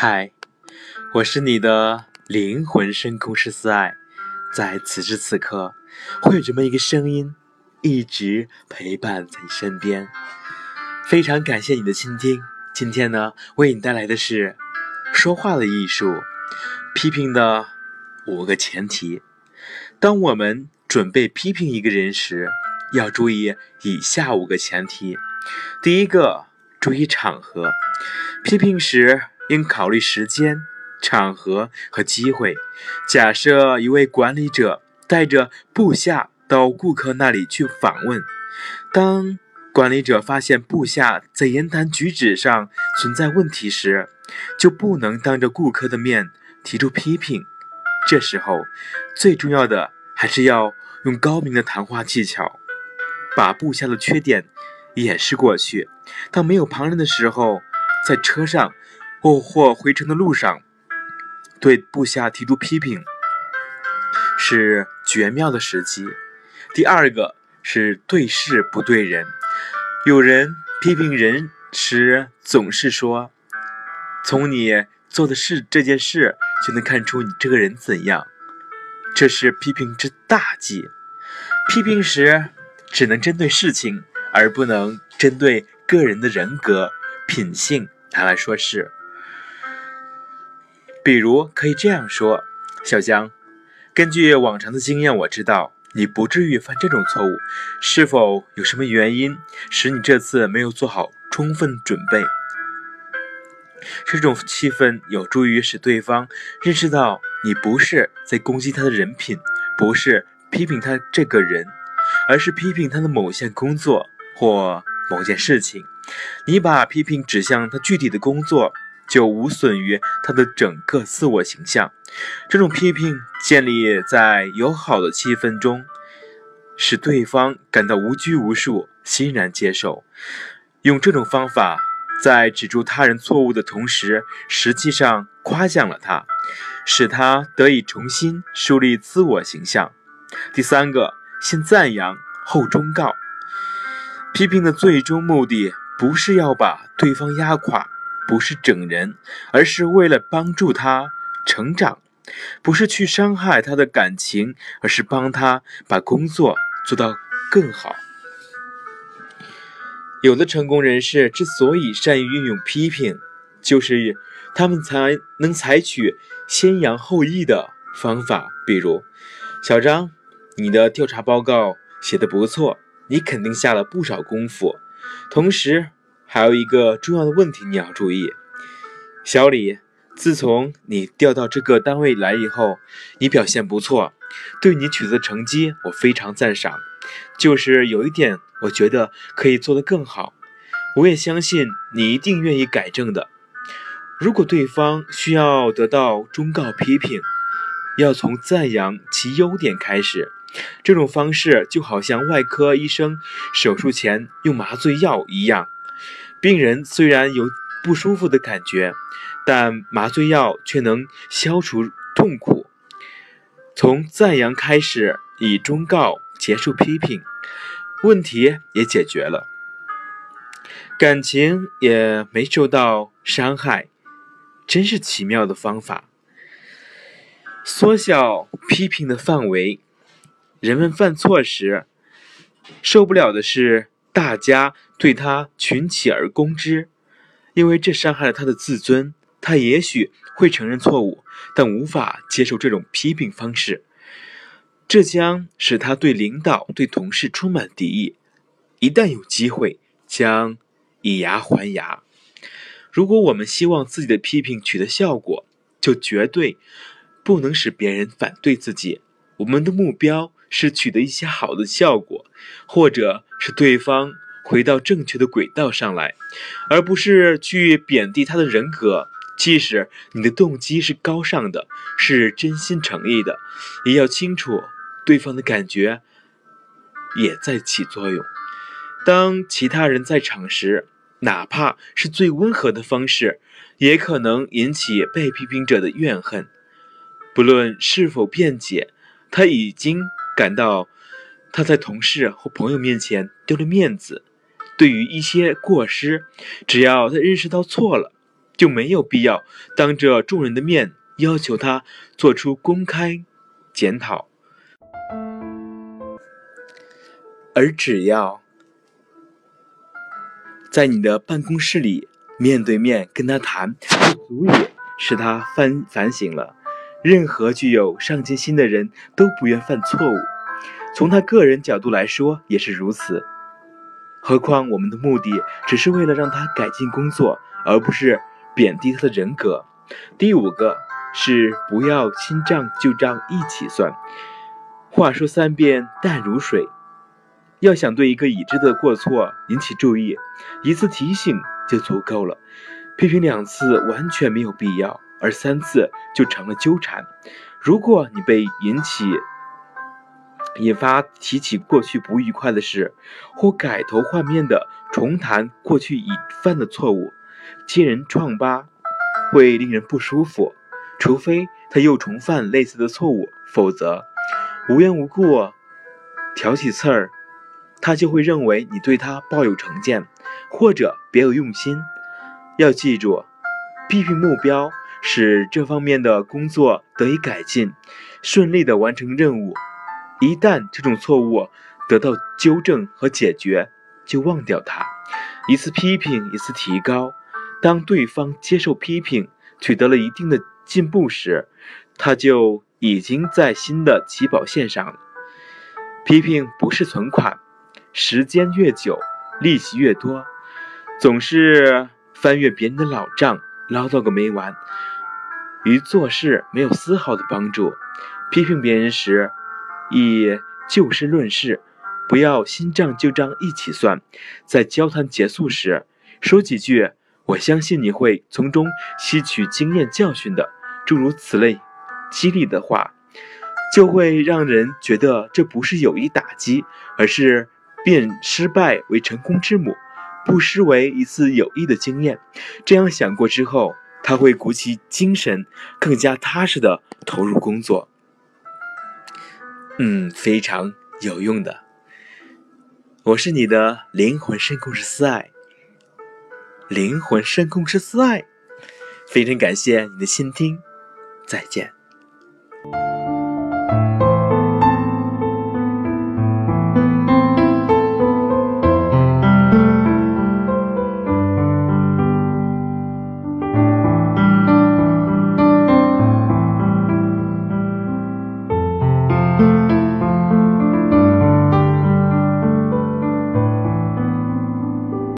嗨，我是你的灵魂深空师思爱，在此时此刻，会有这么一个声音，一直陪伴在你身边。非常感谢你的倾听。今天呢，为你带来的是说话的艺术，批评的五个前提。当我们准备批评一个人时，要注意以下五个前提。第一个，注意场合，批评时。应考虑时间、场合和机会。假设一位管理者带着部下到顾客那里去访问，当管理者发现部下在言谈举止上存在问题时，就不能当着顾客的面提出批评。这时候，最重要的还是要用高明的谈话技巧，把部下的缺点掩饰过去。当没有旁人的时候，在车上。或或回程的路上，对部下提出批评是绝妙的时机。第二个是对事不对人。有人批评人时，总是说：“从你做的事这件事就能看出你这个人怎样。”这是批评之大忌。批评时只能针对事情，而不能针对个人的人格品性拿来说事。比如可以这样说：“小江，根据往常的经验，我知道你不至于犯这种错误。是否有什么原因使你这次没有做好充分准备？”这种气氛有助于使对方认识到你不是在攻击他的人品，不是批评他这个人，而是批评他的某项工作或某件事情。你把批评指向他具体的工作。就无损于他的整个自我形象。这种批评建立在友好的气氛中，使对方感到无拘无束，欣然接受。用这种方法，在指出他人错误的同时，实际上夸奖了他，使他得以重新树立自我形象。第三个，先赞扬后忠告。批评的最终目的，不是要把对方压垮。不是整人，而是为了帮助他成长；不是去伤害他的感情，而是帮他把工作做到更好。有的成功人士之所以善于运用批评，就是他们才能采取先扬后抑的方法。比如，小张，你的调查报告写得不错，你肯定下了不少功夫，同时。还有一个重要的问题你要注意，小李，自从你调到这个单位来以后，你表现不错，对你取得成绩我非常赞赏。就是有一点，我觉得可以做得更好。我也相信你一定愿意改正的。如果对方需要得到忠告批评，要从赞扬其优点开始。这种方式就好像外科医生手术前用麻醉药一样。病人虽然有不舒服的感觉，但麻醉药却能消除痛苦。从赞扬开始，以忠告结束批评，问题也解决了，感情也没受到伤害，真是奇妙的方法。缩小批评的范围，人们犯错时受不了的是。大家对他群起而攻之，因为这伤害了他的自尊。他也许会承认错误，但无法接受这种批评方式，这将使他对领导、对同事充满敌意。一旦有机会，将以牙还牙。如果我们希望自己的批评取得效果，就绝对不能使别人反对自己。我们的目标。是取得一些好的效果，或者是对方回到正确的轨道上来，而不是去贬低他的人格。即使你的动机是高尚的，是真心诚意的，也要清楚对方的感觉也在起作用。当其他人在场时，哪怕是最温和的方式，也可能引起被批评者的怨恨。不论是否辩解，他已经。感到他在同事或朋友面前丢了面子。对于一些过失，只要他认识到错了，就没有必要当着众人的面要求他做出公开检讨。而只要在你的办公室里面对面跟他谈，就足以使他反反省了。任何具有上进心的人都不愿犯错误，从他个人角度来说也是如此。何况我们的目的只是为了让他改进工作，而不是贬低他的人格。第五个是不要新账旧账一起算。话说三遍淡如水。要想对一个已知的过错引起注意，一次提醒就足够了。批评两次完全没有必要，而三次就成了纠缠。如果你被引起、引发提起过去不愉快的事，或改头换面的重谈过去已犯的错误，揭人疮疤，会令人不舒服。除非他又重犯类似的错误，否则无缘无故挑起刺儿。他就会认为你对他抱有成见，或者别有用心。要记住，批评目标使这方面的工作得以改进，顺利的完成任务。一旦这种错误得到纠正和解决，就忘掉它。一次批评，一次提高。当对方接受批评，取得了一定的进步时，他就已经在新的起跑线上了。批评不是存款。时间越久，利息越多，总是翻阅别人的老账，唠叨个没完，与做事没有丝毫的帮助。批评别人时，以就事论事，不要新账旧账一起算。在交谈结束时，说几句“我相信你会从中吸取经验教训的”诸如此类激励的话，就会让人觉得这不是有意打击，而是。变失败为成功之母，不失为一次有益的经验。这样想过之后，他会鼓起精神，更加踏实的投入工作。嗯，非常有用的。我是你的灵魂深空师思爱，灵魂深空师思爱，非常感谢你的倾听，再见。